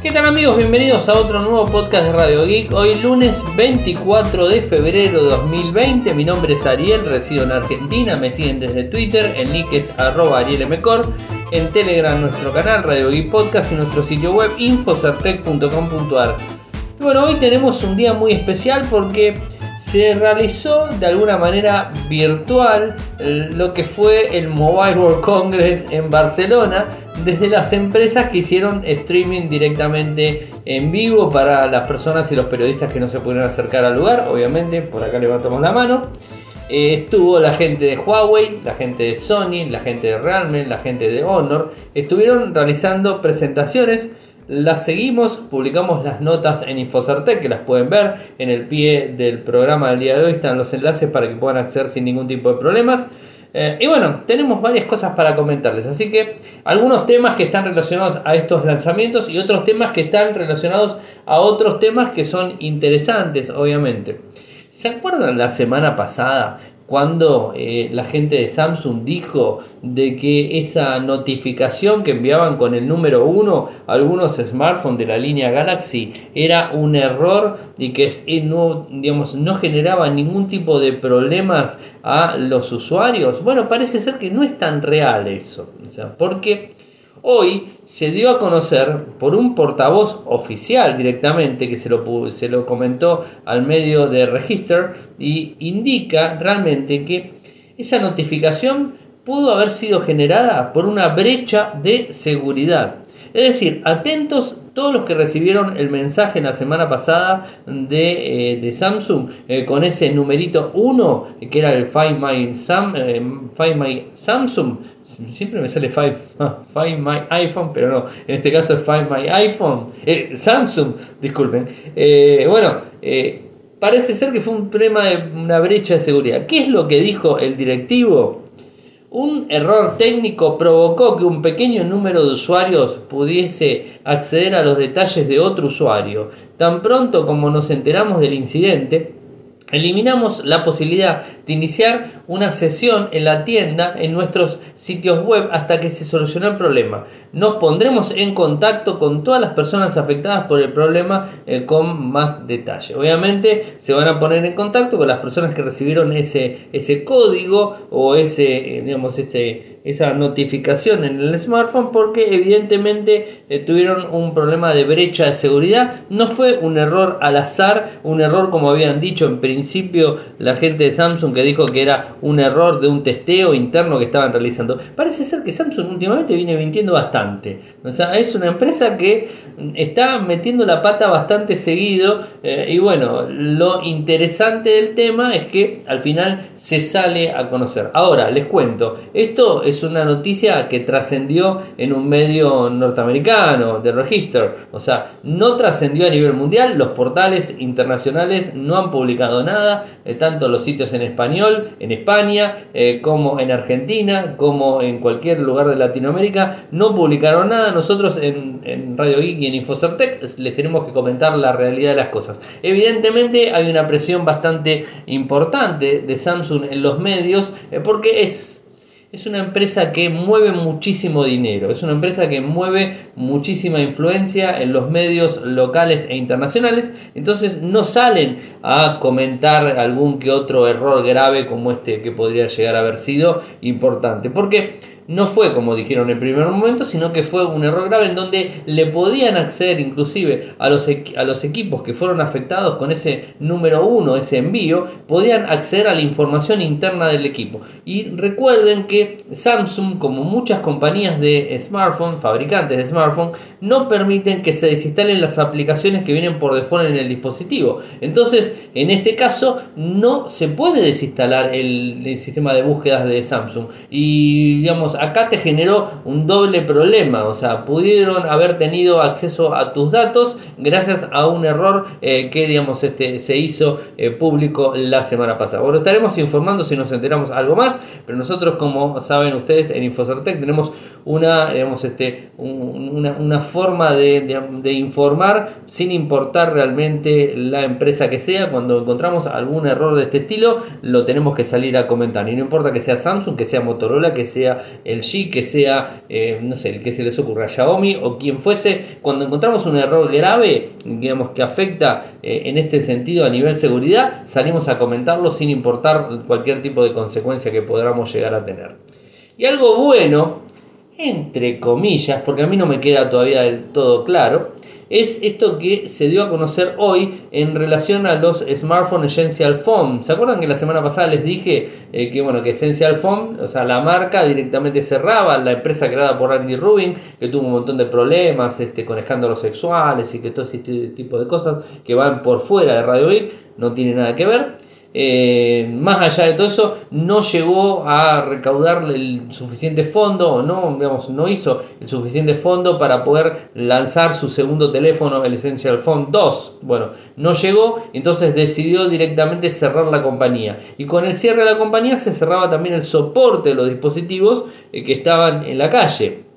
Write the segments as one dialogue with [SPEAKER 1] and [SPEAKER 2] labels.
[SPEAKER 1] ¿Qué tal amigos? Bienvenidos a otro nuevo podcast de Radio Geek. Hoy lunes 24 de febrero de 2020. Mi nombre es Ariel, resido en Argentina. Me siguen desde Twitter, el nick es arroba arielmcor. En Telegram nuestro canal Radio Geek Podcast y nuestro sitio web infocertec.com.ar. Bueno, hoy tenemos un día muy especial porque se realizó de alguna manera virtual lo que fue el Mobile World Congress en Barcelona desde las empresas que hicieron streaming directamente en vivo para las personas y los periodistas que no se pudieron acercar al lugar, obviamente, por acá levantamos la mano. Eh, estuvo la gente de Huawei, la gente de Sony, la gente de Realme, la gente de Honor, estuvieron realizando presentaciones las seguimos, publicamos las notas en Infocertec, que las pueden ver en el pie del programa del día de hoy. Están los enlaces para que puedan acceder sin ningún tipo de problemas. Eh, y bueno, tenemos varias cosas para comentarles. Así que algunos temas que están relacionados a estos lanzamientos y otros temas que están relacionados a otros temas que son interesantes, obviamente. ¿Se acuerdan la semana pasada cuando eh, la gente de Samsung dijo de que esa notificación que enviaban con el número 1 a algunos smartphones de la línea Galaxy era un error y que eh, no, digamos, no generaba ningún tipo de problemas a los usuarios. Bueno, parece ser que no es tan real eso. O sea, porque Hoy se dio a conocer por un portavoz oficial directamente que se lo, se lo comentó al medio de Register y indica realmente que esa notificación pudo haber sido generada por una brecha de seguridad. Es decir, atentos todos los que recibieron el mensaje la semana pasada de, eh, Samsung eh, con ese numerito 1 que era el Find My, eh, Find My Samsung. Siempre me sale Find, Find, My iPhone, pero no, en este caso es Find My iPhone. Samsung, disculpen. bueno, parece ser que fue un problema de una brecha de seguridad. ¿Qué es lo que dijo el directivo? Un error técnico provocó que un pequeño número de usuarios pudiese acceder a los detalles de otro usuario. Tan pronto como nos enteramos del incidente, Eliminamos la posibilidad de iniciar una sesión en la tienda en nuestros sitios web hasta que se solucione el problema. Nos pondremos en contacto con todas las personas afectadas por el problema eh, con más detalle. Obviamente se van a poner en contacto con las personas que recibieron ese, ese código o ese, eh, digamos, este, esa notificación en el smartphone porque evidentemente eh, tuvieron un problema de brecha de seguridad. No fue un error al azar, un error como habían dicho en principio la gente de Samsung que dijo que era un error de un testeo interno que estaban realizando. Parece ser que Samsung últimamente viene mintiendo bastante. O sea, es una empresa que está metiendo la pata bastante seguido eh, y bueno, lo interesante del tema es que al final se sale a conocer. Ahora, les cuento, esto es una noticia que trascendió en un medio norteamericano, de Register. O sea, no trascendió a nivel mundial, los portales internacionales no han publicado nada, eh, tanto los sitios en español, en España, eh, como en Argentina, como en cualquier lugar de Latinoamérica, no publicaron nada. Nosotros en, Radio Geek y en Infocertec les tenemos que comentar la realidad de las cosas. Evidentemente hay una presión bastante importante de Samsung en los medios, eh, porque es es una empresa que mueve muchísimo dinero, es una empresa que mueve muchísima influencia en los medios locales e internacionales, entonces no salen a comentar algún que otro error grave como este que podría llegar a haber sido importante, porque no fue como dijeron en el primer momento, sino que fue un error grave en donde le podían acceder inclusive a los, a los equipos que fueron afectados con ese número uno, ese envío, podían acceder a la información interna del equipo. Y recuerden que Samsung, como muchas compañías de smartphone, fabricantes de smartphone, no permiten que se desinstalen las aplicaciones que vienen por default en el dispositivo. Entonces, en este caso, no se puede desinstalar el, el sistema de búsquedas de Samsung. Y digamos, acá te generó un doble problema, o sea, pudieron haber tenido acceso a tus datos gracias a un error eh, que, digamos, este, se hizo eh, público la semana pasada. Bueno, estaremos informando si nos enteramos algo más, pero nosotros, como saben ustedes, en Infocertec tenemos una, digamos, este, una, forma de, de informar sin importar realmente la empresa que sea. Cuando encontramos algún error de este estilo, lo tenemos que salir a comentar. Y no importa que sea Samsung, que sea Motorola, que sea G, que sea, eh, no sé, el que se les ocurra, Xiaomi o quien fuese, cuando encontramos un error grave, digamos que afecta eh, en este sentido a nivel seguridad, salimos a comentarlo sin importar cualquier tipo de consecuencia que podamos llegar a tener. Y algo bueno, entre comillas, porque a mí no me queda todavía del todo claro, es esto que se dio a conocer hoy en relación a los Smartphone Essential Phone. ¿Se acuerdan que la semana pasada les dije eh, que bueno que Essential Phone, o sea, la marca directamente cerraba, la empresa creada por Andy Rubin, que tuvo un montón de problemas este, con escándalos sexuales y que todo ese tipo de cosas que van por fuera de Radio Geek no tiene nada que ver. Eh, más allá de todo eso, no llegó a recaudar el suficiente fondo o no, no hizo el suficiente fondo para poder lanzar su segundo teléfono, el Essential Phone 2. Bueno, no llegó, entonces decidió directamente cerrar la compañía. Y con el cierre de la compañía se cerraba también el soporte de los dispositivos eh, que estaban en la calle.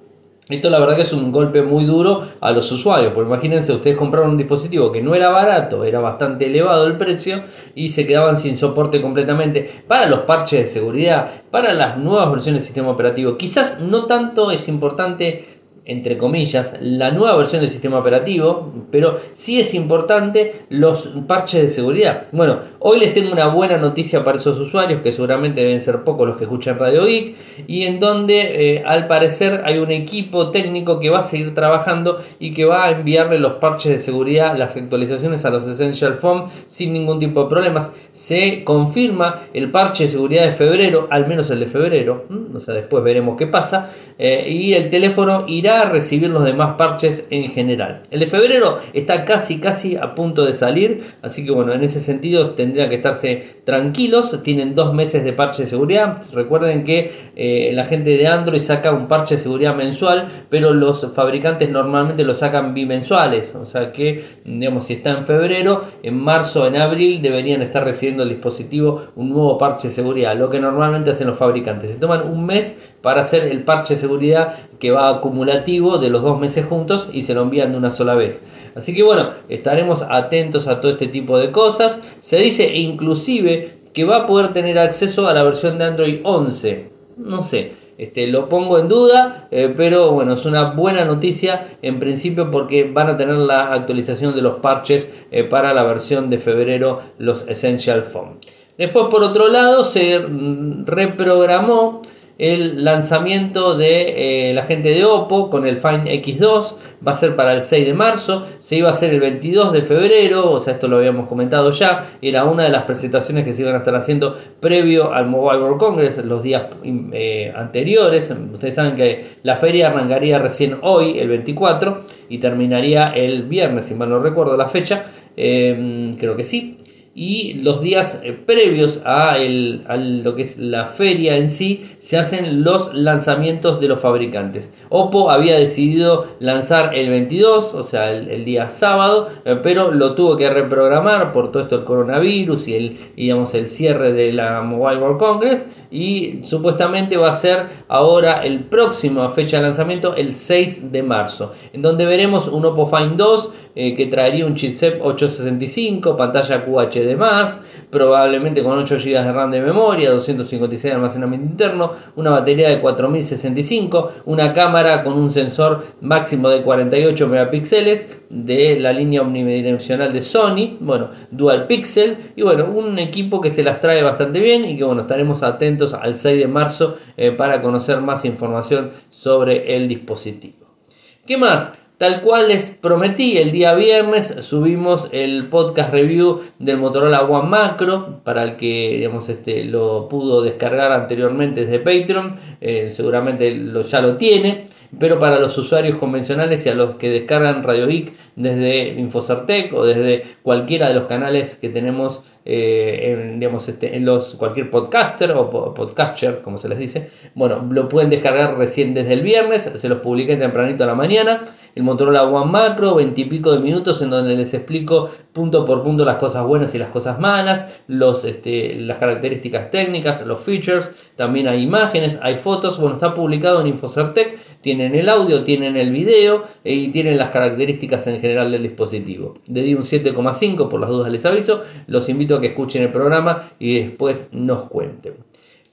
[SPEAKER 1] Esto la verdad que es un golpe muy duro a los usuarios, porque imagínense, ustedes compraron un dispositivo que no era barato, era bastante elevado el precio y se quedaban sin soporte completamente para los parches de seguridad, para las nuevas versiones del sistema operativo. Quizás no tanto es importante entre comillas, la nueva versión del sistema operativo, pero sí es importante los parches de seguridad. Bueno, hoy les tengo una buena noticia para esos usuarios, que seguramente deben ser pocos los que escuchan Radio Geek, y en donde eh, al parecer hay un equipo técnico que va a seguir trabajando y que va a enviarle los parches de seguridad, las actualizaciones a los Essential Phone sin ningún tipo de problemas. Se confirma el parche de seguridad de febrero, al menos el de febrero, o sea, después veremos qué pasa, eh, y el teléfono irá recibir los demás parches en general. El de febrero está casi casi a punto de salir, así que bueno, en ese sentido tendrían que estarse tranquilos, tienen dos meses de parche de seguridad, recuerden que eh, la gente de Android saca un parche de seguridad mensual, pero los fabricantes normalmente lo sacan bimensuales, o sea que digamos si está en febrero, en marzo, en abril deberían estar recibiendo el dispositivo un nuevo parche de seguridad, lo que normalmente hacen los fabricantes, se toman un mes para hacer el parche de seguridad que va acumulativo de los dos meses juntos y se lo envían de una sola vez. Así que bueno, estaremos atentos a todo este tipo de cosas. Se dice inclusive que va a poder tener acceso a la versión de Android 11. No sé, este, lo pongo en duda, eh, pero bueno, es una buena noticia en principio porque van a tener la actualización de los parches eh, para la versión de febrero, los Essential Phone. Después, por otro lado, se mm, reprogramó el lanzamiento de eh, la gente de Oppo con el Find X2 va a ser para el 6 de marzo, se iba a hacer el 22 de febrero, o sea, esto lo habíamos comentado ya, era una de las presentaciones que se iban a estar haciendo previo al Mobile World Congress los días eh, anteriores. Ustedes saben que la feria arrancaría recién hoy, el 24, y terminaría el viernes, si mal no recuerdo la fecha, eh, creo que sí y los días eh, previos a, lo que es la feria en sí se hacen los lanzamientos de los fabricantes. Oppo había decidido lanzar el 22, o sea, el, día sábado, eh, pero lo tuvo que reprogramar por todo esto del coronavirus y el, digamos, el cierre de la Mobile World Congress y supuestamente va a ser ahora el próximo fecha de lanzamiento el 6 de marzo, en donde veremos un Oppo Find 2 eh, que traería un chipset 865, pantalla QHD+, probablemente con 8 GB de RAM de memoria, 256 de almacenamiento interno, una batería de 4065, una cámara con un sensor máximo de 48 megapíxeles de la línea omnidireccional de Sony, bueno, dual pixel y bueno, un equipo que se las trae bastante bien y que bueno, estaremos atentos al 6 de marzo eh, para conocer más información sobre el dispositivo. ¿Qué más? Tal cual les prometí, el día viernes subimos el podcast review del Motorola One Macro, para el que digamos, este, lo pudo descargar anteriormente desde Patreon, eh, seguramente lo, ya lo tiene, pero para los usuarios convencionales y a los que descargan Radio Geek desde Infocertec o desde cualquiera de los canales que tenemos eh, en, digamos, este, en los, cualquier podcaster o podcaster, como se les dice. Bueno, lo pueden descargar recién desde el viernes, se los publiqué tempranito a la mañana. El Motorola One Macro, 20 y pico de minutos en donde les explico punto por punto las cosas buenas y las cosas malas, los, este, las características técnicas, los features, también hay imágenes, hay fotos. Bueno, está publicado en Infocertec, tienen el audio, tienen el video eh, y tienen las características en general del dispositivo. Le di un 7,5 por las dudas les aviso, los invito a que escuchen el programa y después nos cuenten.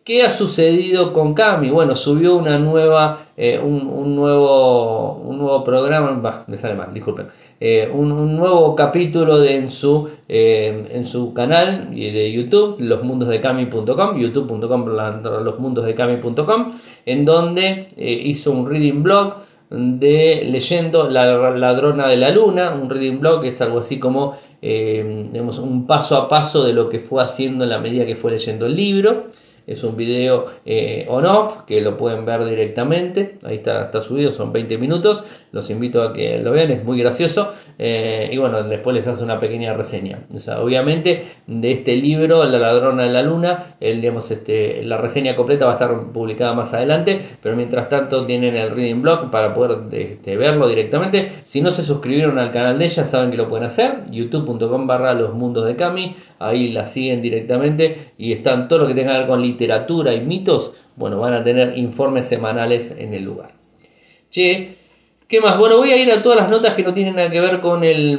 [SPEAKER 1] ¿Qué ha sucedido con Cami? Bueno, subió una nueva, eh, un, nuevo, un nuevo programa, me sale mal, disculpen, eh, un, nuevo capítulo de, en, su, eh, en su canal de YouTube, losmundosdecami.com, youtube.com, losmundosdecami.com, en donde hizo un reading blog de leyendo La ladrona de la luna, un reading blog que es algo así como un paso a paso de lo que fue haciendo en la medida que fue leyendo el libro. Es un video eh, on-off que lo pueden ver directamente. Ahí está, está subido, son 20 minutos. Los invito a que lo vean, es muy gracioso. Eh, y bueno, después les hace una pequeña reseña. O sea, obviamente, de este libro, La ladrona de la luna, el, digamos, este, la reseña completa va a estar publicada más adelante. Pero mientras tanto, tienen el reading blog para poder este, verlo directamente. Si no se suscribieron al canal de ella, saben que lo pueden hacer. youtube.com barra los mundos de Cami. Ahí la siguen directamente y están todo lo que tenga que ver con literatura y mitos, bueno, van a tener informes semanales en el lugar. Che, ¿qué más? Bueno, voy a ir a todas las notas que no tienen nada que ver con el,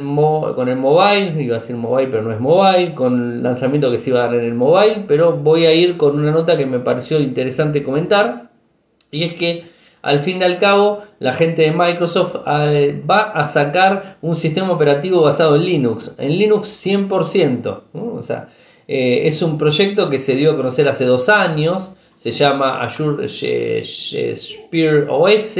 [SPEAKER 1] con el mobile, iba a decir mobile, pero no es mobile, con el lanzamiento que se iba a dar en el mobile, pero voy a ir con una nota que me pareció interesante comentar, y es que al fin y al cabo, la gente de Microsoft eh, va a sacar un sistema operativo basado en Linux, en Linux 100%. O sea, eh, es un proyecto que se dio a conocer hace dos años, se llama Azure eh, Spear OS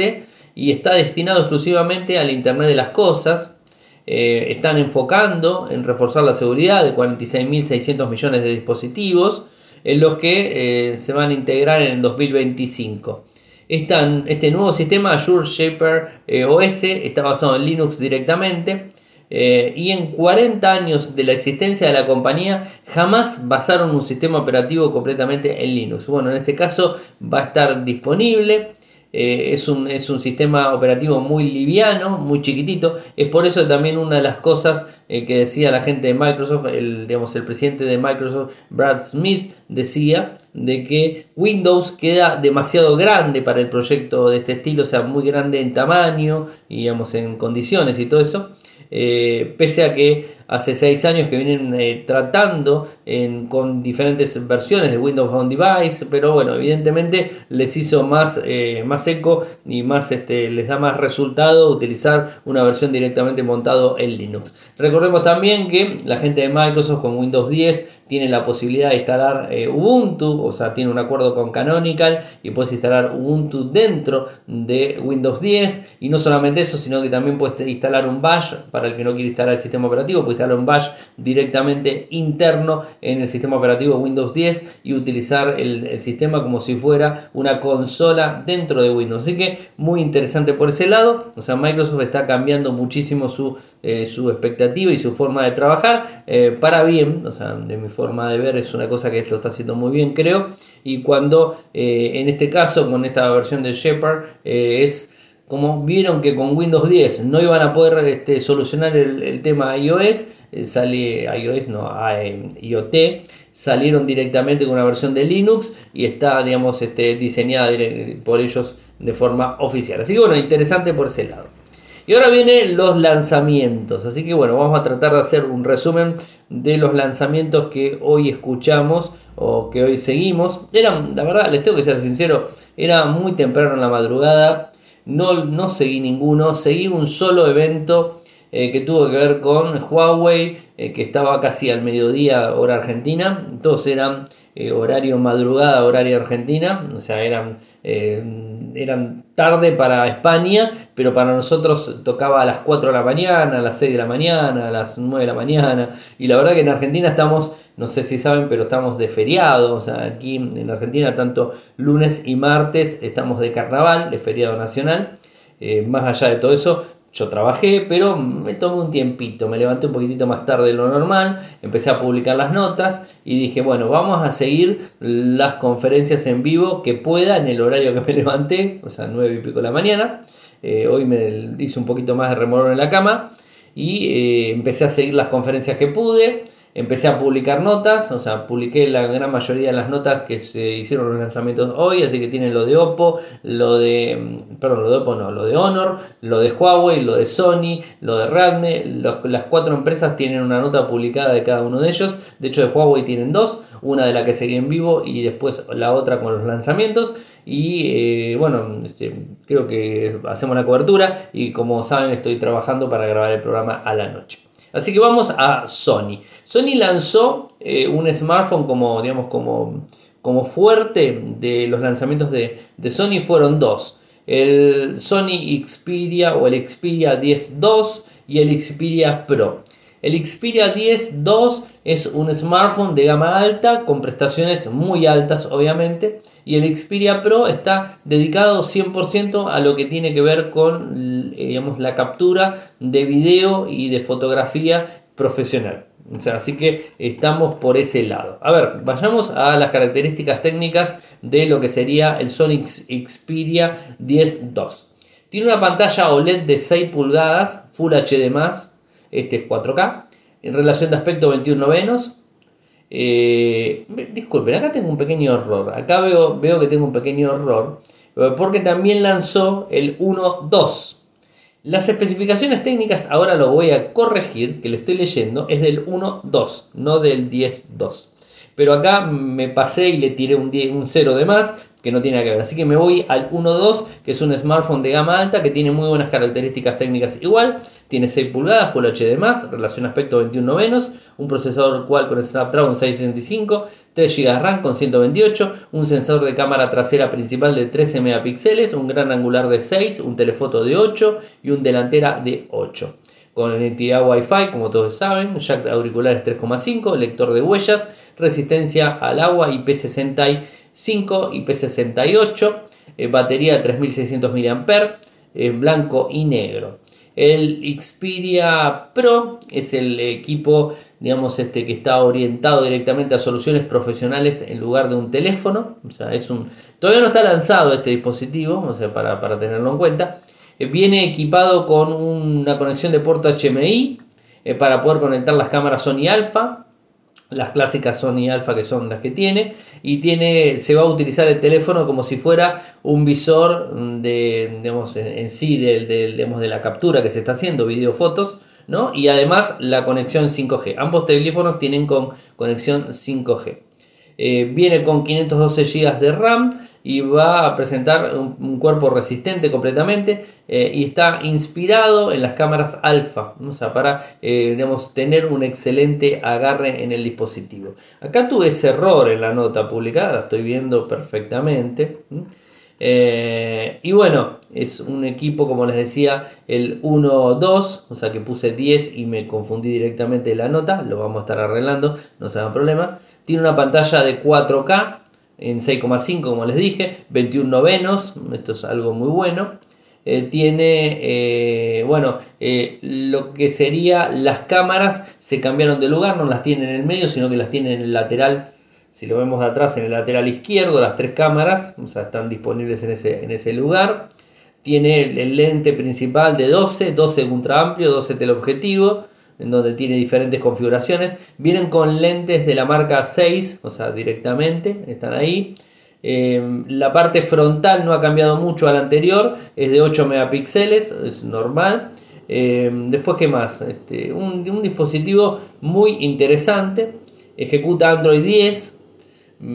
[SPEAKER 1] y está destinado exclusivamente al Internet de las Cosas. Están enfocando en reforzar la seguridad de 46.600 millones de dispositivos en los que se van a integrar en 2025. Este nuevo sistema, Azure Shaper eh, OS, está basado en Linux directamente. Eh, y en 40 años de la existencia de la compañía jamás basaron un sistema operativo completamente en Linux. Bueno, en este caso va a estar disponible eh, es, un, es, un, sistema operativo muy liviano, muy chiquitito. Es por eso también una de las cosas eh, que decía la gente de Microsoft, el, digamos, el presidente de Microsoft, Brad Smith, decía de que Windows queda demasiado grande para el proyecto de este estilo, o sea, muy grande en tamaño, y, digamos, en condiciones y todo eso. Eh, pese a que hace seis años que vienen eh, tratando con diferentes versiones de Windows On Device, pero bueno, evidentemente les hizo más, eh, más eco y más, este, les da más resultado utilizar una versión directamente montado en Linux. Recordemos también que la gente de Microsoft con Windows 10 tiene la posibilidad de instalar eh, Ubuntu, o sea, tiene un acuerdo con Canonical y puedes instalar Ubuntu dentro de Windows 10 y no solamente eso, sino que también puedes instalar un Bash para el que no quiere instalar el sistema operativo, instalar un Bash directamente interno en el sistema operativo Windows 10 y utilizar el, sistema como si fuera una consola dentro de Windows. Así que muy interesante por ese lado. O sea, Microsoft está cambiando muchísimo su, eh, su expectativa y su forma de trabajar eh, para bien. O sea, de mi forma de ver es una cosa que esto está haciendo muy bien, creo. Y cuando eh, en este caso, con esta versión de Shepard, es como vieron que con Windows 10 no iban a poder este, solucionar el, tema iOS, eh, sale iOS, no, IoT, salieron directamente con una versión de Linux y está, digamos, este, diseñada por ellos de forma oficial. Así que bueno, interesante por ese lado. Y ahora vienen los lanzamientos. Así que bueno, vamos a tratar de hacer un resumen de los lanzamientos que hoy escuchamos o que hoy seguimos. Eran, la verdad, les tengo que ser sincero, era muy temprano en la madrugada no, no seguí ninguno, seguí un solo evento eh, que tuvo que ver con Huawei, eh, que estaba casi al mediodía hora argentina, todos eran eh, horario madrugada, horario argentina, o sea, eran, eran tarde para España, pero para nosotros tocaba a las 4 de la mañana, a las 6 de la mañana, a las 9 de la mañana, y la verdad que en Argentina estamos, no sé si saben, pero estamos de feriado, o sea, aquí en Argentina tanto lunes y martes estamos de carnaval, de feriado nacional, eh, más allá de todo eso, yo trabajé, pero me tomé un tiempito, me levanté un poquitito más tarde de lo normal, empecé a publicar las notas y dije, bueno, vamos a seguir las conferencias en vivo que pueda en el horario que me levanté, o sea, nueve y pico de la mañana. Eh, hoy me hice un poquito más de remolón en la cama y eh, empecé a seguir las conferencias que pude. Empecé a publicar notas, o sea, publiqué la gran mayoría de las notas que se hicieron los lanzamientos hoy, así que tienen lo de Oppo, lo de, mm, perdón, lo de Oppo no, lo de Honor, lo de Huawei, lo de Sony, lo de Redmi, las cuatro empresas tienen una nota publicada de cada uno de ellos, de hecho de Huawei tienen dos, una de la que seguí en vivo y después la otra con los lanzamientos. Y eh, bueno, este, creo que hacemos la cobertura y como saben estoy trabajando para grabar el programa a la noche. Así que vamos a Sony. Sony lanzó eh, un smartphone como, digamos, como, como fuerte de los lanzamientos de, de Sony fueron dos. El Sony Xperia o el Xperia 10 2 y el Xperia Pro. El Xperia 10 2 es un smartphone de gama alta con prestaciones muy altas obviamente y el Xperia Pro está dedicado 100% a lo que tiene que ver con eh, digamos, la captura de video y de fotografía profesional. así que estamos por ese lado. A ver, vayamos a las características técnicas de lo que sería el Sony Xperia 10 2. Tiene una pantalla OLED de 6 pulgadas, Full HD+, este es 4K. En relación de aspecto 21 novenos. Eh, disculpen, acá tengo un pequeño error. Acá veo, veo que tengo un pequeño error. Eh, porque también lanzó el 1.2. Las especificaciones técnicas, ahora lo voy a corregir, que le estoy leyendo, es del 1.2, no del 10.2. Pero acá me pasé y le tiré un, un 0 de más, que no tiene nada que ver. Así que me voy al 1.2, que es un smartphone de gama alta que tiene muy buenas características técnicas igual. Tiene 6 pulgadas, Full HD+, relación aspecto 21 novenos, un procesador cual con Snapdragon 665, 3 GB de RAM con 128, un sensor de cámara trasera principal de 13 megapíxeles, un gran angular de 6, un telefoto de 8 y un delantera de 8 conectividad Wi-Fi, como todos saben, jack de auriculares 3,5, lector de huellas, resistencia al agua IP60 5 IP68, eh, batería de 3600 mAh, eh, blanco y negro. El Xperia Pro es el equipo, digamos, este que está orientado directamente a soluciones profesionales en lugar de un teléfono. O sea, es un, todavía no está lanzado este dispositivo, o sea, para, para tenerlo en cuenta. Eh, viene equipado con una conexión de puerto HMI para poder conectar las cámaras Sony Alpha las clásicas Sony Alpha que son las que tiene y tiene se va a utilizar el teléfono como si fuera un visor de digamos, en, sí del, de la captura que se está haciendo video fotos ¿no? y además la conexión 5G ambos teléfonos tienen con conexión 5G eh, viene con 512 GB de RAM y va a presentar un, cuerpo resistente completamente eh, y está inspirado en las cámaras alfa, o sea, para eh, digamos, tener un excelente agarre en el dispositivo. Acá tuve ese error en la nota publicada, estoy viendo perfectamente. Eh, y bueno, es un equipo, como les decía, el 1-2, o sea que puse 10 y me confundí directamente la nota, lo vamos a estar arreglando, no se hagan problema. Tiene una pantalla de 4K, en 6,5 como les dije, 21 novenos, esto es algo muy bueno. Eh, tiene, eh, bueno, eh, lo que sería las cámaras se cambiaron de lugar, no las tienen en el medio, sino que las tienen en el lateral, si lo vemos de atrás, en el lateral izquierdo, las tres cámaras, están disponibles en ese, en ese lugar. Tiene el, lente principal de 12, 12 ultra amplio, 12 teleobjetivo, en donde tiene diferentes configuraciones. Vienen con lentes de la marca 6, o sea, directamente, están ahí. Em, la parte frontal no ha cambiado mucho al anterior, es de 8 megapíxeles, es normal. Em, después, ¿qué más? Este, un, dispositivo muy interesante, ejecuta Android 10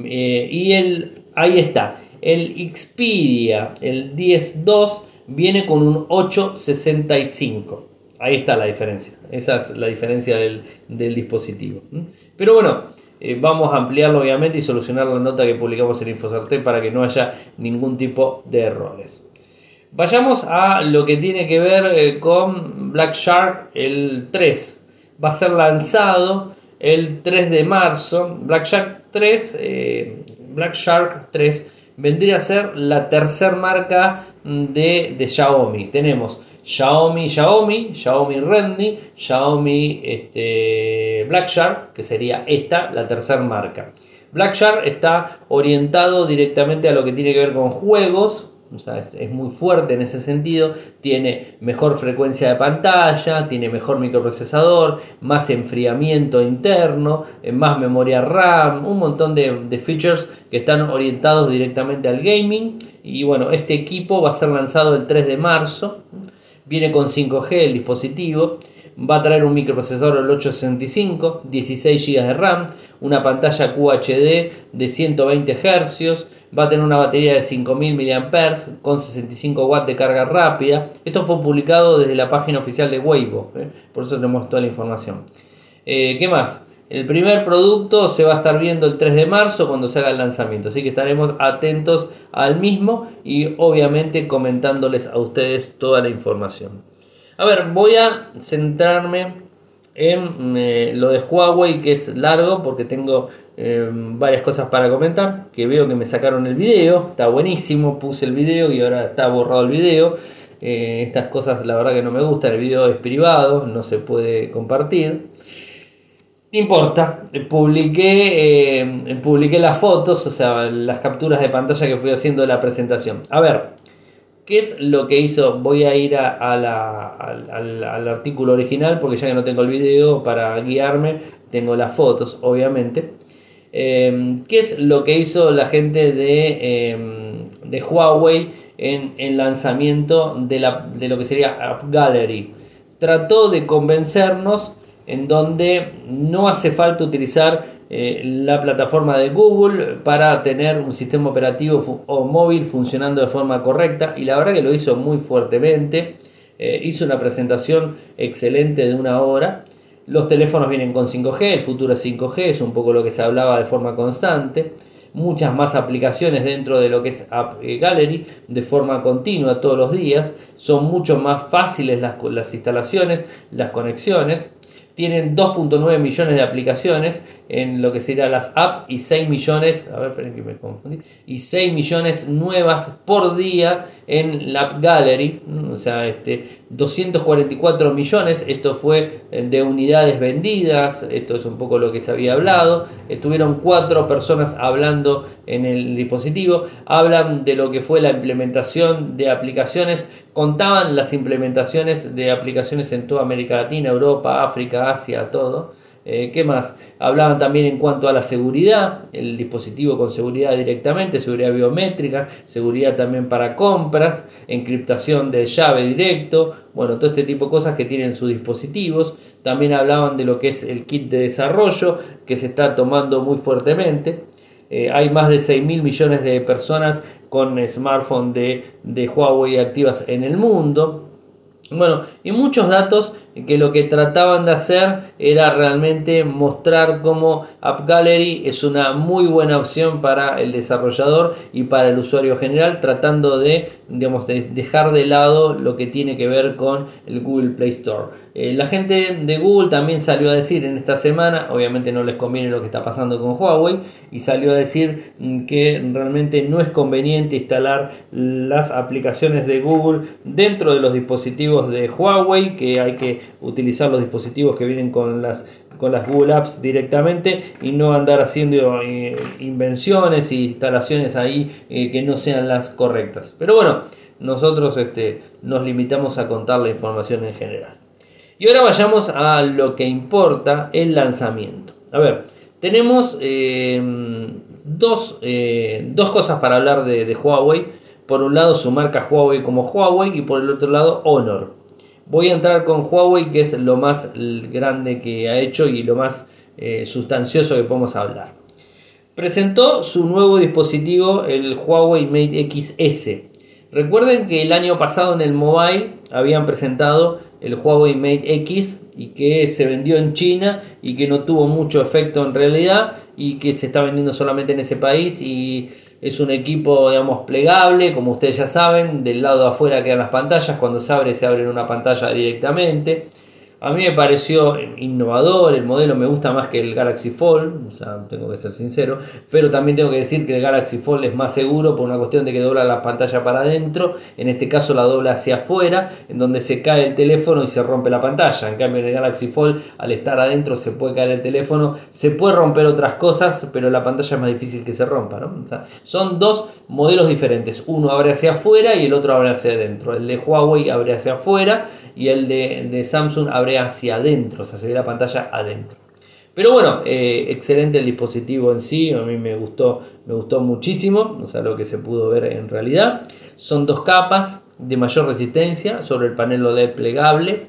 [SPEAKER 1] eh, y el, ahí está. El Xperia, el 10.2, viene con un 865. Ahí está la diferencia. Esa es la diferencia del, dispositivo. Pero bueno, eh, vamos a ampliarlo obviamente y solucionar la nota que publicamos en InfoCerté para que no haya ningún tipo de errores. Vayamos a lo que tiene que ver eh, con Black Shark el 3. Va a ser lanzado el 3 de marzo. Black Shark 3, eh, Black Shark 3 vendría a ser la tercer marca de, de Xiaomi. Tenemos Xiaomi, Xiaomi, Xiaomi Redmi, Xiaomi este, Black Shark, que sería esta, la tercera marca. Black Shark está orientado directamente a lo que tiene que ver con juegos, es, muy fuerte en ese sentido, tiene mejor frecuencia de pantalla, tiene mejor microprocesador, más enfriamiento interno, eh, más memoria RAM, un montón de, de features que están orientados directamente al gaming. Y bueno, este equipo va a ser lanzado el 3 de marzo, viene con 5G el dispositivo. Va a traer un microprocesador el 865, 16 GB de RAM, una pantalla QHD de 120 Hz, va a tener una batería de 5000 mAh con 65 watts de carga rápida. Esto fue publicado desde la página oficial de Weibo, ¿eh? por eso tenemos toda la información. Eh, ¿Qué más? El primer producto se va a estar viendo el 3 de marzo cuando se haga el lanzamiento, así que estaremos atentos al mismo y obviamente comentándoles a ustedes toda la información. A ver, voy a centrarme en eh, lo de Huawei, que es largo porque tengo eh, varias cosas para comentar. Que veo que me sacaron el video, está buenísimo. Puse el video y ahora está borrado el video. Eh, estas cosas, la verdad, que no me gustan. El video es privado, no se puede compartir. No importa, publiqué, publiqué las fotos, o sea, las capturas de pantalla que fui haciendo de la presentación. A ver, ¿Qué es lo que hizo? Voy a ir al, artículo original porque ya que no tengo el video para guiarme, tengo las fotos, obviamente. Em, ¿Qué es lo que hizo la gente de, em, de Huawei en el lanzamiento de, la, de lo que sería App Gallery? Trató de convencernos en donde no hace falta utilizar eh, la plataforma de Google para tener un sistema operativo o móvil funcionando de forma correcta y la verdad que lo hizo muy fuertemente. Eh, hizo una presentación excelente de una hora. Los teléfonos vienen con 5G, el futuro es 5G, es un poco lo que se hablaba de forma constante. Muchas más aplicaciones dentro de lo que es App Gallery de forma continua todos los días. Son mucho más fáciles las, las instalaciones, las conexiones tienen 2.9 millones de aplicaciones en lo que serían las apps y 6 millones, a ver, que me confundí, y 6 millones nuevas por día en la App Gallery, o sea, este, 244 millones, esto fue eh, de unidades vendidas, esto es un poco lo que se había hablado, estuvieron cuatro personas hablando en el dispositivo, hablan de lo que fue la implementación de aplicaciones, contaban las implementaciones de aplicaciones en toda América Latina, Europa, África, Asia, todo. Eh, ¿Qué más? Hablaban también en cuanto a la seguridad, el dispositivo con seguridad directamente, seguridad biométrica, seguridad también para compras, encriptación de llave directo, bueno, todo este tipo de cosas que tienen sus dispositivos. También hablaban de lo que es el kit de desarrollo que se está tomando muy fuertemente. Eh, hay más de 6 mil millones de personas con smartphone de, de Huawei activas en el mundo. Bueno, y muchos datos que lo que trataban de hacer era realmente mostrar cómo App Gallery es una muy buena opción para el desarrollador y para el usuario general, tratando de, digamos, de dejar de lado lo que tiene que ver con el Google Play Store. Eh, la gente de Google también salió a decir en esta semana, obviamente no les conviene lo que está pasando con Huawei, y salió a decir mm, que realmente no es conveniente instalar las aplicaciones de Google dentro de los dispositivos de Huawei, que hay que utilizar los dispositivos que vienen con las con las Google Apps directamente y no andar haciendo eh, invenciones e instalaciones ahí eh, que no sean las correctas. Pero bueno, nosotros este, nos limitamos a contar la información en general. Y ahora vayamos a lo que importa, el lanzamiento. A ver, tenemos eh, dos, dos, cosas para hablar de, Huawei. Por un lado su marca Huawei como Huawei y por el otro lado Honor. Voy a entrar con Huawei que es lo más grande que ha hecho y lo más eh, sustancioso que podemos hablar. Presentó su nuevo dispositivo, el Huawei Mate XS. Recuerden que el año pasado en el mobile habían presentado el Huawei Mate X y que se vendió en China y que no tuvo mucho efecto en realidad y que se está vendiendo solamente en ese país y es un equipo digamos plegable como ustedes ya saben del lado de afuera quedan las pantallas cuando se abre se abre en una pantalla directamente A mí me pareció innovador, el modelo me gusta más que el Galaxy Fold, o sea, tengo que ser sincero, pero también tengo que decir que el Galaxy Fold es más seguro por una cuestión de que dobla la pantalla para adentro, en este caso la dobla hacia afuera, en donde se cae el teléfono y se rompe la pantalla. En cambio en el Galaxy Fold, al estar adentro se puede caer el teléfono, se puede romper otras cosas, pero la pantalla es más difícil que se rompa. ¿no? son dos modelos diferentes, uno abre hacia afuera y el otro abre hacia adentro. El de Huawei abre hacia afuera y el de, Samsung abre hacia adentro, o sea, se ve la pantalla adentro. Pero bueno, eh, excelente el dispositivo en sí, a mí me gustó, me gustó muchísimo, o sea, lo que se pudo ver en realidad. Son dos capas de mayor resistencia sobre el panel OLED plegable.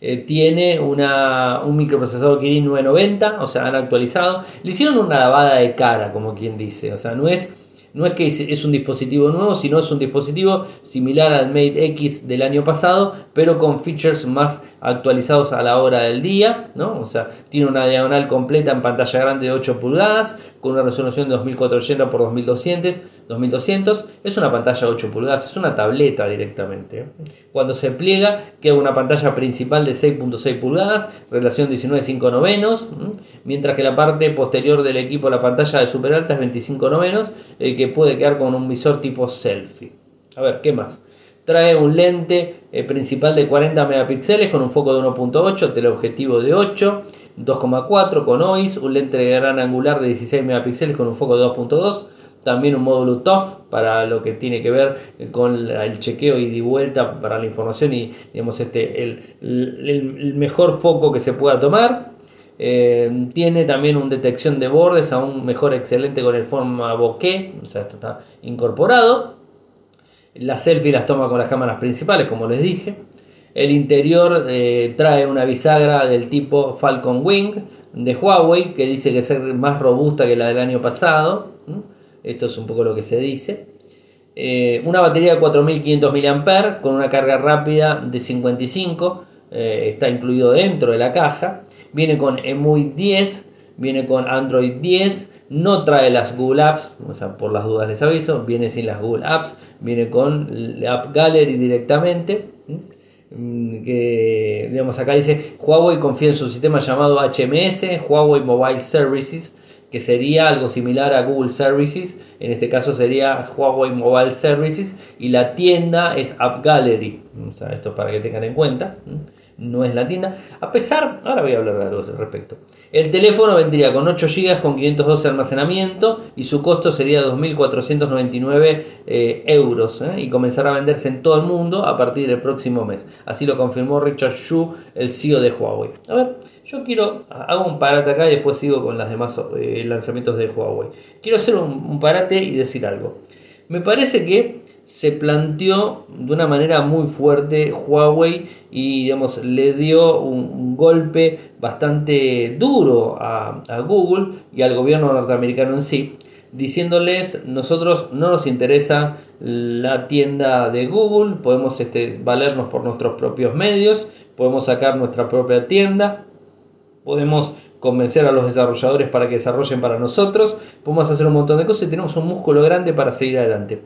[SPEAKER 1] Eh, tiene una, un microprocesador Kirin 990, o sea, han actualizado. Le hicieron una lavada de cara, como quien dice, o sea, no es no es que es un dispositivo nuevo, sino es un dispositivo similar al Mate X del año pasado, pero con features más actualizados a la hora del día, ¿no? O sea, tiene una diagonal completa en pantalla grande de 8 pulgadas, con una resolución de 2480 x 2200, 2200, es una pantalla de 8 pulgadas, es una tableta directamente. Cuando se pliega, queda una pantalla principal de 6.6 pulgadas, relación 19.5 novenos, mientras que la parte posterior del equipo, la pantalla de super alta es 25 novenos, que puede quedar con un visor tipo selfie. A ver, ¿qué más? Trae un lente eh, principal de 40 megapíxeles con un foco de 1.8, teleobjetivo de 8, 2.4 con OIS, un lente de gran angular de 16 megapíxeles con un foco de 2.2, también un módulo TOF para lo que tiene que ver con el chequeo y de vuelta para la información y digamos este el, mejor foco que se pueda tomar. Eh, tiene también una detección de bordes aún mejor excelente con el forma bokeh, o sea, esto está incorporado. Las selfies las toma con las cámaras principales, como les dije. El interior eh, trae una bisagra del tipo Falcon Wing de Huawei, que dice que es más robusta que la del año pasado. Esto es un poco lo que se dice. Eh, una batería de 4500 mAh con una carga rápida de 55. Eh, está incluido dentro de la caja. Viene con EMUI 10, viene con Android 10, no trae las Google Apps, o sea, por las dudas les aviso, viene sin las Google Apps, viene con la App Gallery directamente. Mm, que digamos acá dice Huawei confía en su sistema llamado HMS, Huawei Mobile Services, que sería algo similar a Google Services, en este caso sería Huawei Mobile Services, y la tienda es App Gallery, o sea, para que tengan en cuenta no es la tienda. A pesar, ahora voy a hablar de algo al respecto. El teléfono vendría con 8 GB con 512 de almacenamiento y su costo sería 2.499 eh, euros eh, y comenzará a venderse en todo el mundo a partir del próximo mes. Así lo confirmó Richard Xu, el CEO de Huawei. A ver, yo quiero, hago un parate acá y después sigo con los demás eh, lanzamientos de Huawei. Quiero hacer un parate y decir algo. Me parece que se planteó de una manera muy fuerte Huawei y digamos, le dio un, golpe bastante duro a, Google y al gobierno norteamericano en sí, diciéndoles nosotros no nos interesa la tienda de Google, podemos este, valernos por nuestros propios medios, podemos sacar nuestra propia tienda, podemos convencer a los desarrolladores para que desarrollen para nosotros, podemos hacer un montón de cosas y tenemos un músculo grande para seguir adelante.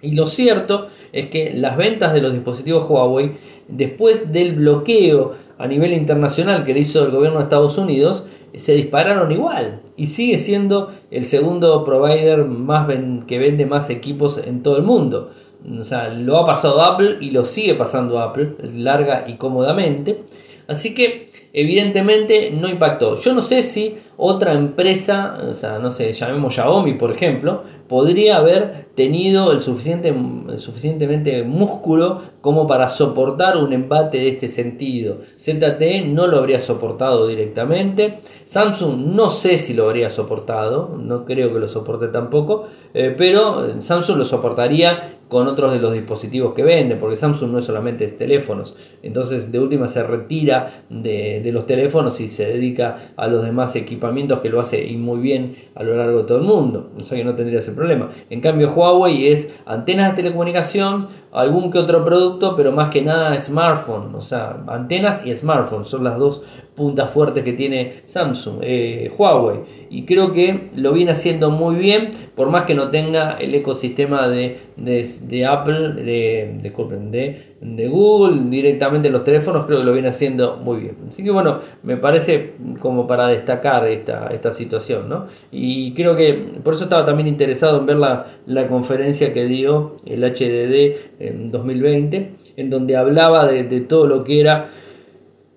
[SPEAKER 1] Y lo cierto es que las ventas de los dispositivos Huawei, después del bloqueo a nivel internacional que le hizo el gobierno de Estados Unidos, se dispararon igual y sigue siendo el segundo provider más que vende más equipos en todo el mundo. O sea, lo ha pasado Apple y lo sigue pasando Apple larga y cómodamente. Así que evidentemente no impactó. Yo no sé si otra empresa, o sea, no sé, llamemos Xiaomi por ejemplo, podría haber tenido el, suficiente, suficientemente músculo como para soportar un embate de este sentido. ZTE no lo habría soportado directamente. Samsung no sé si lo habría soportado, no creo que lo soporte tampoco, eh, pero Samsung lo soportaría con otros de los dispositivos que vende, porque Samsung no es solamente teléfonos. Entonces, de última se retira de, de los teléfonos y se dedica a los demás equipamientos que lo hace y muy bien a lo largo de todo el mundo. O sea que no tendría ese problema. En cambio, Huawei es antenas de telecomunicación, algún que otro producto, pero más que nada smartphone, o sea, antenas y smartphone son las dos puntas fuertes que tiene Samsung, eh, Huawei. Y creo que lo viene haciendo muy bien, por más que no tenga el ecosistema de, de, Apple, de, disculpen, de, Google directamente en los teléfonos, creo que lo viene haciendo muy bien. Así que bueno, me parece como para destacar esta, esta situación, ¿no? Y creo que por eso estaba también interesado en ver la, la conferencia que dio el HDD en 2020, en donde hablaba de, de todo lo que era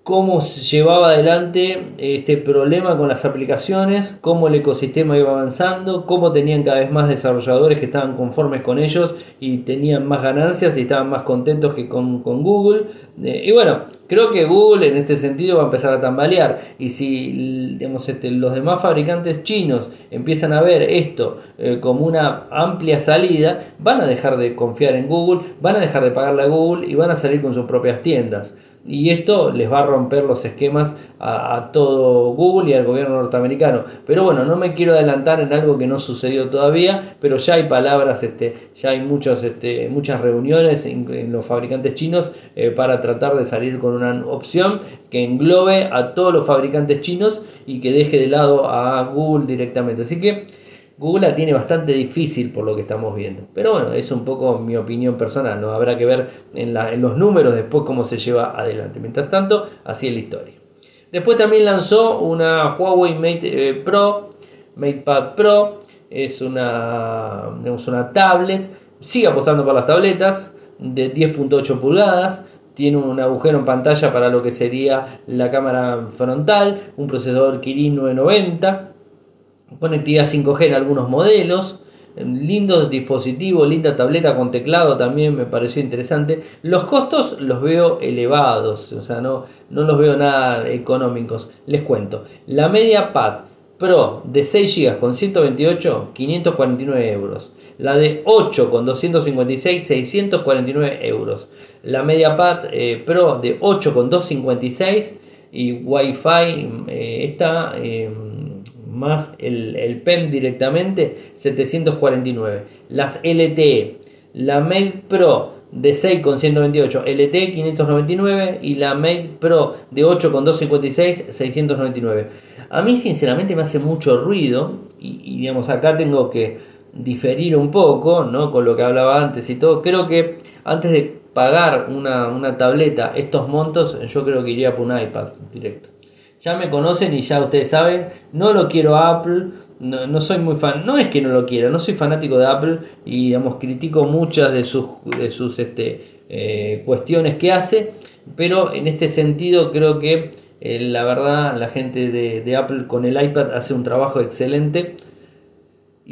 [SPEAKER 1] cómo llevaba adelante este problema con las aplicaciones, cómo el ecosistema iba avanzando, cómo tenían cada vez más desarrolladores que estaban conformes con ellos y tenían más ganancias y estaban más contentos que con, Google. Eh, y bueno, creo que Google en este sentido va a empezar a tambalear y si digamos, este, los demás fabricantes chinos empiezan a ver esto eh, como una amplia salida, van a dejar de confiar en Google, van a dejar de pagarle a Google y van a salir con sus propias tiendas. Y esto les va a romper los esquemas a, todo Google y al gobierno norteamericano. Pero bueno, no me quiero adelantar en algo que no sucedió todavía, pero ya hay palabras, este, ya hay muchos, este, muchas reuniones en, los fabricantes chinos eh, para tratar de salir con una opción que englobe a todos los fabricantes chinos y que deje de lado a Google directamente. Así que Google la tiene bastante difícil por lo que estamos viendo. Pero bueno, es un poco mi opinión personal, ¿no? Habrá que ver en, los números después cómo se lleva adelante. Mientras tanto, así es la historia. Después también lanzó una Huawei Mate eh, Pro, MatePad Pro. Es una, una tablet. Sigue apostando por las tabletas de 10.8 pulgadas tiene un agujero en pantalla para lo que sería la cámara frontal, un procesador Kirin 990, conectividad 5G en algunos modelos, lindos dispositivos, linda tableta con teclado también me pareció interesante. Los costos los veo elevados, o sea, no, no los veo nada económicos. Les cuento, la media pad Pro de 6 GB con 128, 549 euros. La de 8 con 256, 649 euros. La media pad eh, Pro de 8 con 256 y Wi-Fi eh, está... Em, más el, PEM directamente, 749. Las LTE, la Mate Pro de 6 con 128, LTE 599 y la Mate Pro de 8 con 256, 699. A mí sinceramente me hace mucho ruido y, digamos acá tengo que diferir un poco, ¿no? Con lo que hablaba antes y todo. Creo que antes de pagar una, una tableta estos montos, yo creo que iría por un iPad directo ya me conocen y ya ustedes saben, no lo quiero Apple, no, soy muy fan, no es que no lo quiera, no soy fanático de Apple y digamos critico muchas de sus, de sus este, eh, cuestiones que hace, pero en este sentido creo que eh, la verdad la gente de, de Apple con el iPad hace un trabajo excelente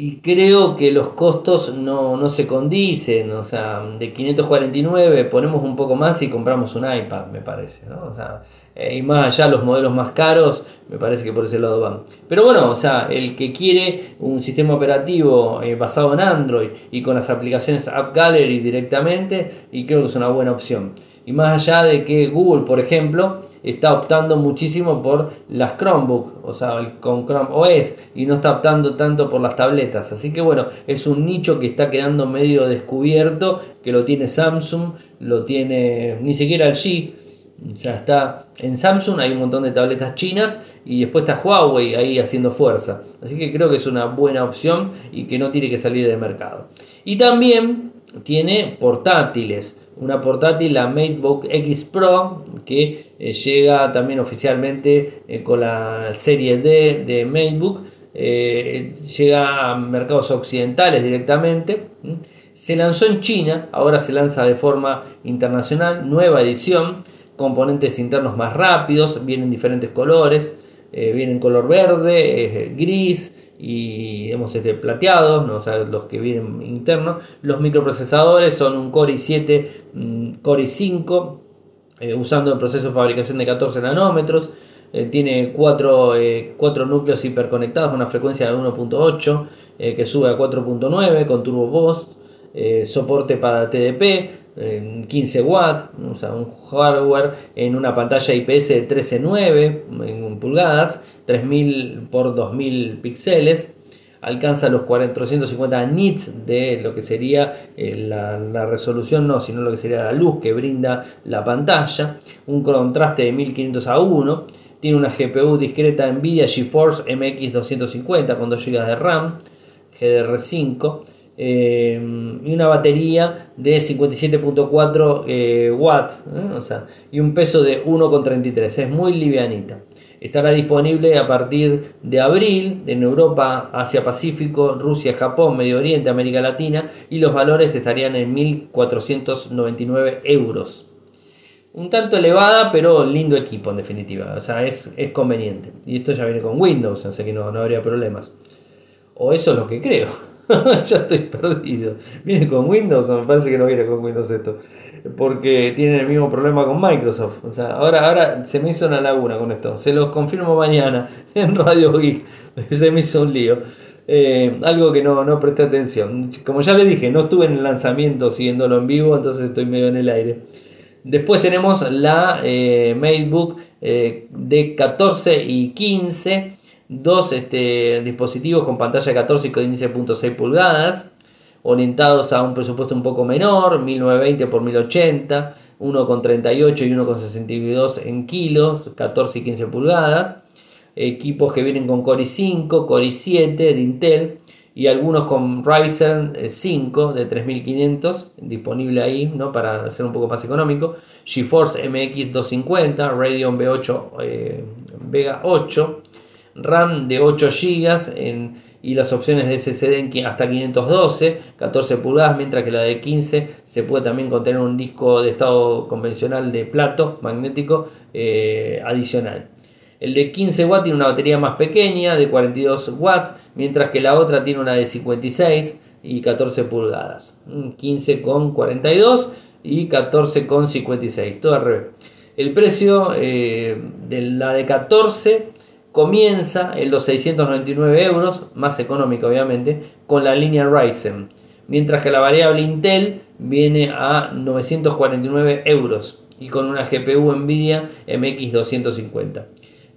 [SPEAKER 1] y creo que los costos no, se condicen, o sea, de 549 ponemos un poco más y compramos un iPad, me parece, ¿no? O sea, eh, y más allá los modelos más caros, me parece que por ese lado van. Pero bueno, o sea, el que quiere un sistema operativo eh, basado en Android y con las aplicaciones App Gallery directamente, y creo que es una buena opción. Y más allá de que Google, por ejemplo, está optando muchísimo por las Chromebook, o sea, con Chrome OS, y no está optando tanto por las tabletas. Así que bueno, es un nicho que está quedando medio descubierto, que lo tiene Samsung, lo tiene ni siquiera el G. O sea, está en Samsung hay un montón de tabletas chinas y después está Huawei ahí haciendo fuerza. Así que creo que es una buena opción y que no tiene que salir del mercado. Y también tiene portátiles una portátil, la MateBook X Pro, que eh, llega también oficialmente eh, con la serie D de MateBook, eh, llega a mercados occidentales directamente. Se lanzó en China, ahora se lanza de forma internacional, nueva edición, componentes internos más rápidos, vienen diferentes colores, vienen color verde, gris, y hemos este, plateados, ¿no? los que vienen internos. Los microprocesadores son un Core i7, mm, Core i5, eh, usando el proceso de fabricación de 14 nanómetros. Eh, tiene 4, eh, núcleos hiperconectados, una frecuencia de 1.8 que sube a 4.9 con turbo boost, soporte para TDP, 15 watts, o un hardware en una pantalla IPS de 13.9 pulgadas, 3000 por 2000 píxeles. alcanza los 450 nits de lo que sería eh, la, resolución, no, sino lo que sería la luz que brinda la pantalla, un contraste de 1500 a 1, tiene una GPU discreta Nvidia GeForce MX250 con 2 GB de RAM, GDR5, eh, y una batería de 57.4 eh, watts y un peso de 1,33 es muy livianita Estará disponible a partir de abril en Europa, Asia Pacífico, Rusia, Japón, Medio Oriente, América Latina y los valores estarían en 1.499 euros. Un tanto elevada, pero lindo equipo en definitiva. O sea, es, conveniente. Y esto ya viene con Windows, así que no, no habría problemas. O eso es lo que creo. ya estoy perdido. ¿Viene con Windows me parece que no viene con Windows esto? porque tienen el mismo problema con Microsoft. O sea, ahora, ahora se me hizo una laguna con esto. Se los confirmo mañana en Radio Geek. Se me hizo un lío. Eh, algo que no, no presté atención. Como ya les dije, no estuve en el lanzamiento siguiéndolo en vivo, entonces estoy medio en el aire. Después tenemos la eh, MateBook eh, de 14 y 15, dos este, dispositivos con pantalla de 14 y 15.6 pulgadas orientados a un presupuesto un poco menor, 1920 por 1080, 1,38 y 1,62 en kilos, 14 y 15 pulgadas. Equipos que vienen con Core i5, Core i7 de Intel y algunos con Ryzen 5 de 3500 disponible ahí ¿no? para ser un poco más económico. GeForce MX 250, Radeon V8 eh, Vega 8, RAM de 8 GB en y las opciones de SSD hasta 512, 14 pulgadas, mientras que la de 15 se puede también contener un disco de estado convencional de plato magnético eh, adicional. El de 15 watts tiene una batería más pequeña de 42 watts, mientras que la otra tiene una de 56 y 14 pulgadas. 15 con 42 y 14 con 56, todo al revés. El precio eh, de la de 14 comienza en los 699 euros, más económico obviamente, con la línea Ryzen, mientras que la variable Intel viene a 949 euros y con una GPU Nvidia MX250.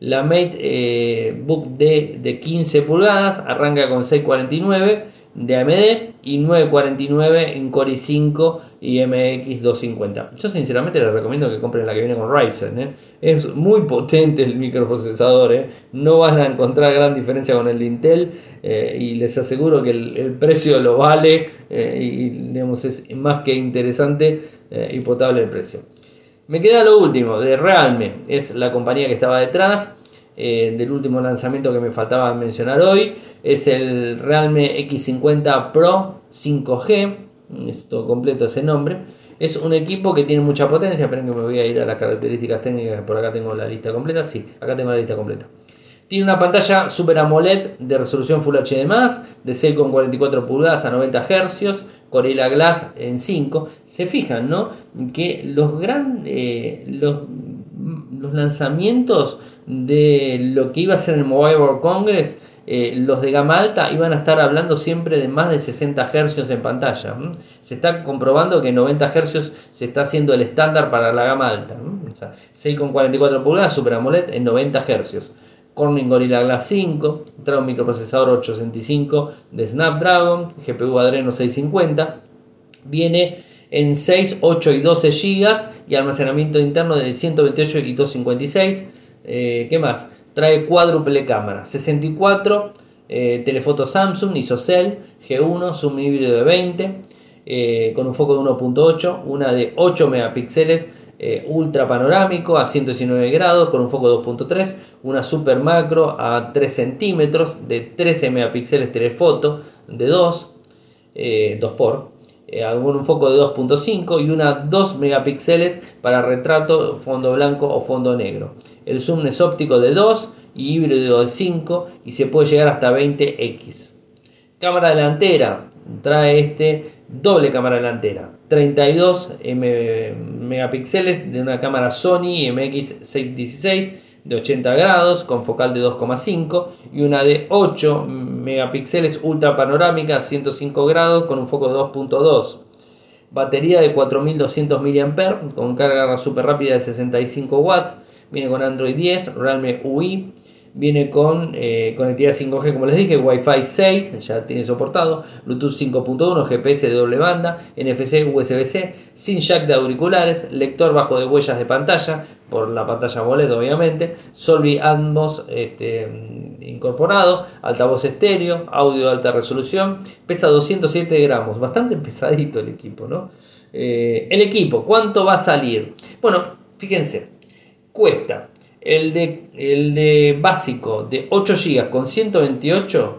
[SPEAKER 1] La Mate eh, Book D de 15 pulgadas arranca con 649 de AMD y 949 en Core i5 y MX250. Yo sinceramente les recomiendo que compren la que viene con Ryzen. ¿eh? Es muy potente el microprocesador. ¿eh? No van a encontrar gran diferencia con el de Intel eh, y les aseguro que el, precio lo vale y digamos, es más que interesante y potable el precio. Me queda lo último de Realme. Es la compañía que estaba detrás. del último lanzamiento que me faltaba mencionar hoy es el Realme X50 Pro 5G, es todo completo ese nombre. Es un equipo que tiene mucha potencia, esperen que me voy a ir a las características técnicas, por acá tengo la lista completa, sí, acá tengo la lista completa. Tiene una pantalla Super AMOLED de resolución Full HD+, de 6,44 pulgadas a 90 Hz, Gorilla Glass en 5. Se fijan, ¿no? Que los, grandes eh, los, los lanzamientos de lo que iba a ser el Mobile World Congress eh, los de gama alta iban a estar hablando siempre de más de 60 Hz en pantalla. Se está comprobando que 90 Hz se está haciendo el estándar para la gama alta. O sea, 6,44 pulgadas Super AMOLED en 90 Hz. Corning Gorilla Glass 5, trae un microprocesador 865 de Snapdragon, GPU Adreno 650. Viene en 6, 8 y 12 GB y almacenamiento interno de 128 y 256. Eh, ¿Qué más? Trae cuádruple cámara, 64, eh, telefoto Samsung, ISOCELL, G1, zoom híbrido de 20, eh, con un foco de 1.8, una de 8 megapíxeles, eh, ultra panorámico a 119 grados con un foco de 2.3, una super macro a 3 centímetros de 13 megapíxeles telefoto de 2, 2 por, un foco de 2.5 y una 2 megapíxeles para retrato, fondo blanco o fondo negro. El zoom es óptico de 2 y híbrido de 5 y se puede llegar hasta 20x. Cámara delantera, trae este doble cámara delantera, 32 megapíxeles de una cámara Sony MX616 de 80 grados con focal de 2,5 y una de 8 megapíxeles ultra panorámica 105 grados con un foco de 2.2. Batería de 4200 mAh con carga super rápida de 65 watts Viene con Android 10, Realme UI, Viene con eh, conectividad 5G, como les dije, Wi-Fi 6, ya tiene soportado, Bluetooth 5.1, GPS de doble banda, NFC, USB-C, sin jack de auriculares, lector bajo de huellas de pantalla, por la pantalla AMOLED obviamente, Solvi Atmos este, incorporado, altavoz estéreo, audio de alta resolución, pesa 207 gramos, bastante pesadito el equipo, ¿no? Eh, el equipo, ¿cuánto va a salir? Bueno, fíjense, cuesta el de, el de básico de 8 GB con 128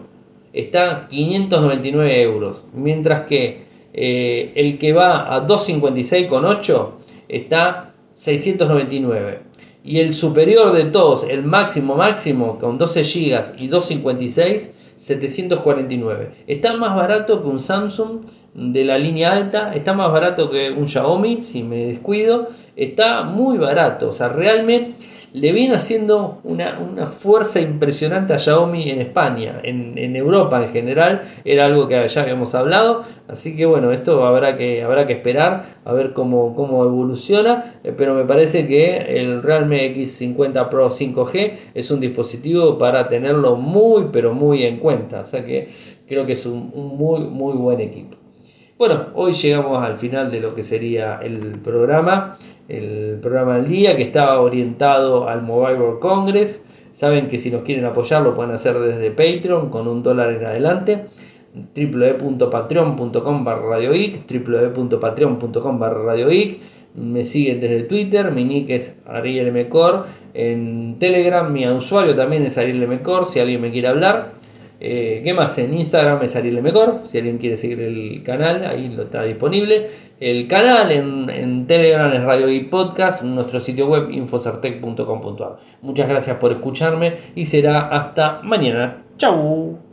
[SPEAKER 1] está 599 euros, mientras que eh, el que va a 256 con 8 está 699. Y el superior de todos, el máximo máximo, con 12 GB y 256, 749. Está más barato que un Samsung de la línea alta, está más barato que un Xiaomi, si me descuido, está muy barato. O sea, realmente le viene haciendo una, fuerza impresionante a Xiaomi en España, en, Europa en general, era algo que ya habíamos hablado, así que bueno, esto habrá que, habrá que esperar a ver cómo, cómo evoluciona, eh, pero me parece que el Realme X50 Pro 5G es un dispositivo para tenerlo muy, pero muy en cuenta, o sea que creo que es un, un muy, muy buen equipo. Bueno, hoy llegamos al final de lo que sería el programa el programa del día que estaba orientado al Mobile World Congress. Saben que si nos quieren apoyar lo pueden hacer desde Patreon con un dólar en adelante www.patreon.com barra www.patreon.com barra me siguen desde Twitter, mi nick es Ariel Mecor, en Telegram mi usuario también es Ariel Mecor, si alguien me quiere hablar. Eh, ¿Qué más? En Instagram es Ariel Mecor, si alguien quiere seguir el canal, ahí lo está disponible. El canal en, Telegram es Radio y Podcast, nuestro sitio web infosartec.com.ar. Muchas gracias por escucharme y será hasta mañana. Chau.